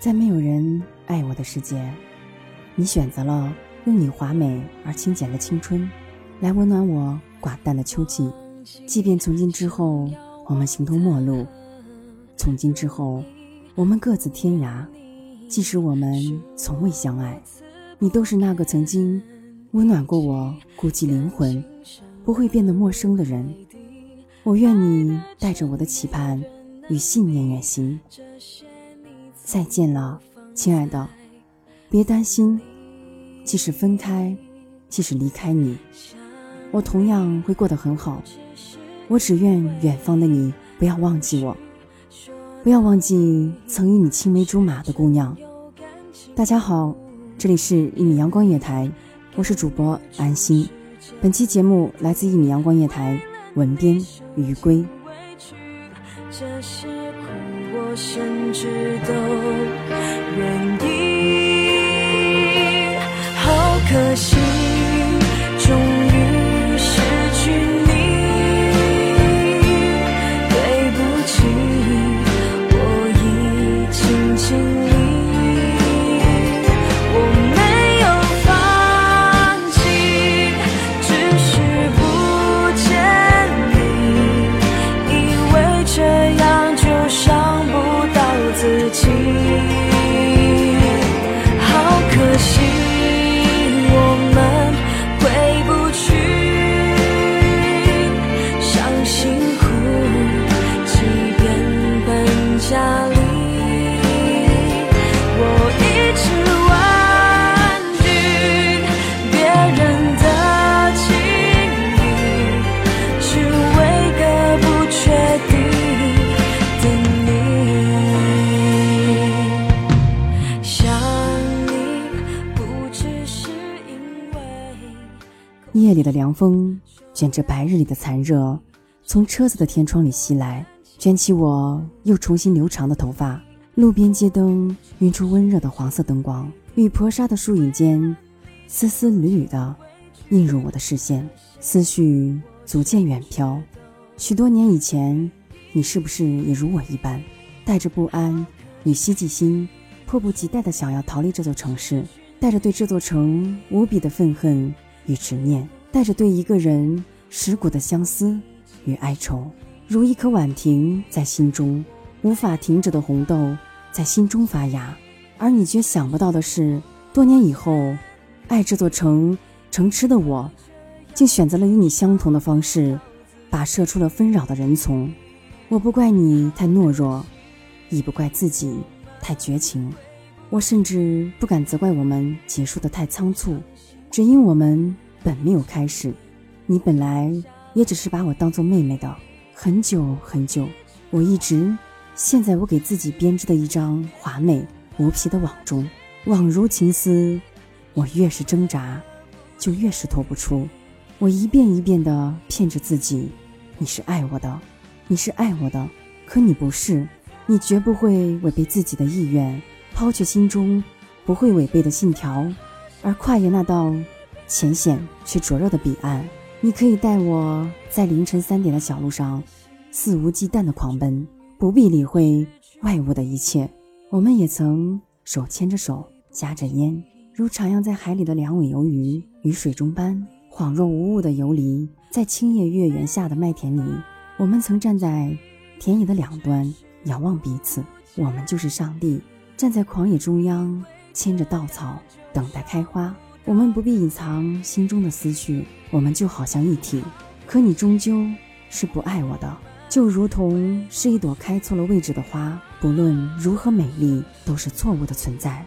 在没有人爱我的世界，你选择了用你华美而清简的青春，来温暖我寡淡的秋季。即便从今之后我们形同陌路，从今之后我们各自天涯，即使我们从未相爱，你都是那个曾经温暖过我孤寂灵魂、不会变得陌生的人。我愿你带着我的期盼与信念远行。再见了，亲爱的，别担心，即使分开，即使离开你，我同样会过得很好。我只愿远方的你不要忘记我，不要忘记曾与你青梅竹马的姑娘。大家好，这里是一米阳光夜台，我是主播安心。本期节目来自一米阳光夜台，文编余归。甚至都愿意，好可惜。凉风卷着白日里的残热，从车子的天窗里袭来，卷起我又重新留长的头发。路边街灯晕出温热的黄色灯光，与婆娑的树影间，丝丝缕缕的映入我的视线。思绪逐渐远飘，许多年以前，你是不是也如我一般，带着不安与希冀心，迫不及待的想要逃离这座城市，带着对这座城无比的愤恨。与执念，带着对一个人蚀骨的相思与哀愁，如一颗晚亭在心中，无法停止的红豆在心中发芽。而你却想不到的是，多年以后，爱这座城城池的我，竟选择了与你相同的方式，跋涉出了纷扰的人丛。我不怪你太懦弱，亦不怪自己太绝情。我甚至不敢责怪我们结束的太仓促。只因我们本没有开始，你本来也只是把我当做妹妹的。很久很久，我一直陷在我给自己编织的一张华美无皮的网中，网如情丝。我越是挣扎，就越是脱不出。我一遍一遍地骗着自己，你是爱我的，你是爱我的。可你不是，你绝不会违背自己的意愿，抛却心中不会违背的信条。而跨越那道浅显却灼热的彼岸，你可以带我在凌晨三点的小路上肆无忌惮的狂奔，不必理会外物的一切。我们也曾手牵着手，夹着烟，如徜徉在海里的两尾游鱼，于水中般恍若无物的游离，在青叶月圆下的麦田里，我们曾站在田野的两端，仰望彼此。我们就是上帝，站在狂野中央，牵着稻草，等待开花。我们不必隐藏心中的思绪，我们就好像一体。可你终究是不爱我的。就如同是一朵开错了位置的花，不论如何美丽，都是错误的存在。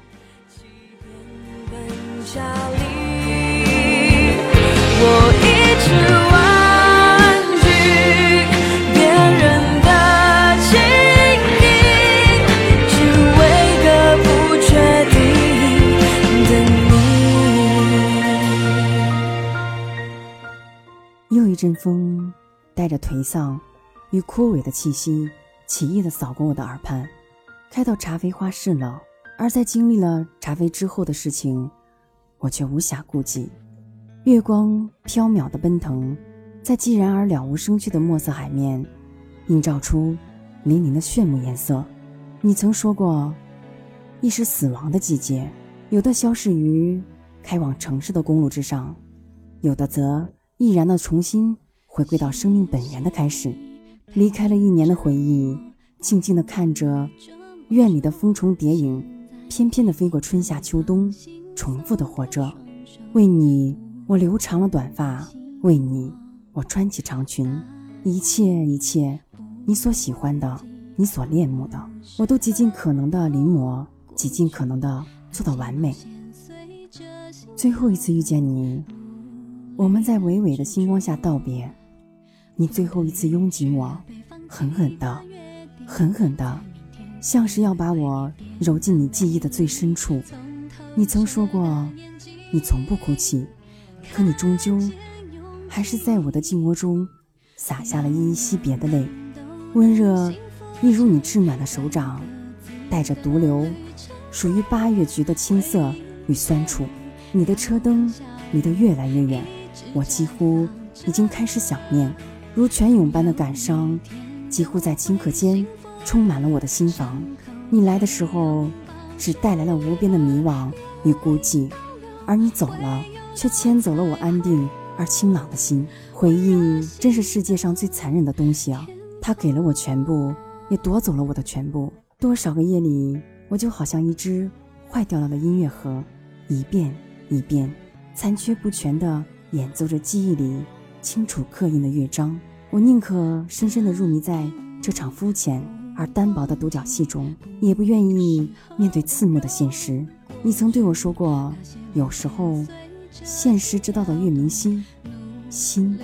阵风，带着颓丧。与枯萎的气息，奇异地扫过我的耳畔。开到茶妃花市了，而在经历了茶妃之后的事情，我却无暇顾及。月光飘渺的奔腾，在寂然而了无生趣的墨色海面，映照出粼粼的炫目颜色。你曾说过，一是死亡的季节，有的消逝于开往城市的公路之上，有的则毅然的重新回归到生命本源的开始。离开了一年的回忆，静静地看着院里的蜂虫蝶影，翩翩地飞过春夏秋冬，重复的活着。为你，我留长了短发；为你，我穿起长裙。一切一切，你所喜欢的，你所恋慕的，我都极尽可能的临摹，极尽可能的做到完美。最后一次遇见你，我们在微微的星光下道别。你最后一次拥紧我，狠狠的，狠狠的，像是要把我揉进你记忆的最深处。你曾说过，你从不哭泣，可你终究还是在我的静窝中洒下了依依惜别的泪。温热，一如你致暖的手掌，带着独留属于八月菊的青涩与酸楚。你的车灯离得越来越远，我几乎已经开始想念。如泉涌般的感伤，几乎在顷刻间充满了我的心房。你来的时候，只带来了无边的迷惘与孤寂；而你走了，却牵走了我安定而清朗的心。回忆真是世界上最残忍的东西啊！它给了我全部，也夺走了我的全部。多少个夜里，我就好像一只坏掉了的音乐盒，一遍一遍，残缺不全的演奏着记忆里。清楚刻印的乐章，我宁可深深地入迷在这场肤浅而单薄的独角戏中，也不愿意面对刺目的现实。你曾对我说过，有时候，现实知道的越明晰，心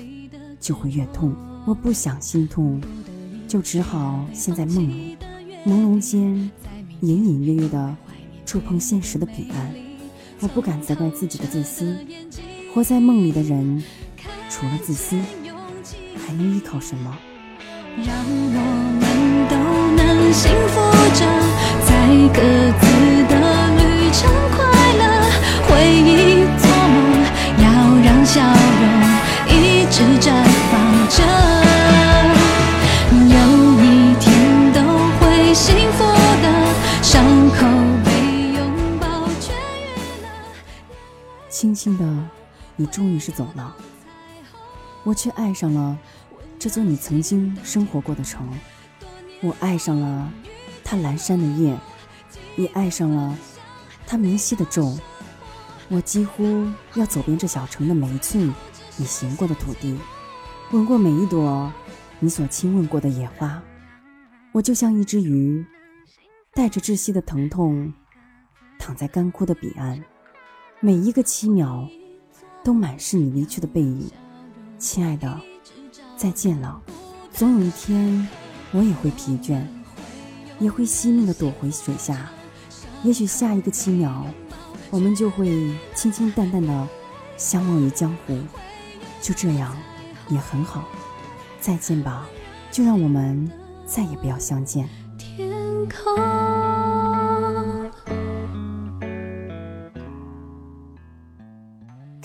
就会越痛。我不想心痛，就只好陷在梦里，朦胧间，隐隐约约地触碰现实的彼岸。我不敢责怪自己的自私，活在梦里的人。除了自私，还能依靠什么？让我们都能幸福着，在各自的旅程快乐。回忆做梦，要让笑容一直绽放着。有一天都会幸福的，伤口被拥抱痊愈了。轻轻的，你终于是走了。我却爱上了这座你曾经生活过的城，我爱上了它阑珊的夜，也爱上了它明晰的昼。我几乎要走遍这小城的每一寸你行过的土地，吻过每一朵你所亲吻过的野花。我就像一只鱼，带着窒息的疼痛，躺在干枯的彼岸，每一个七秒都满是你离去的背影。亲爱的，再见了。总有一天，我也会疲倦，也会惜命的躲回水下。也许下一个七秒，我们就会清清淡淡的相忘于江湖。就这样，也很好。再见吧，就让我们再也不要相见。天空。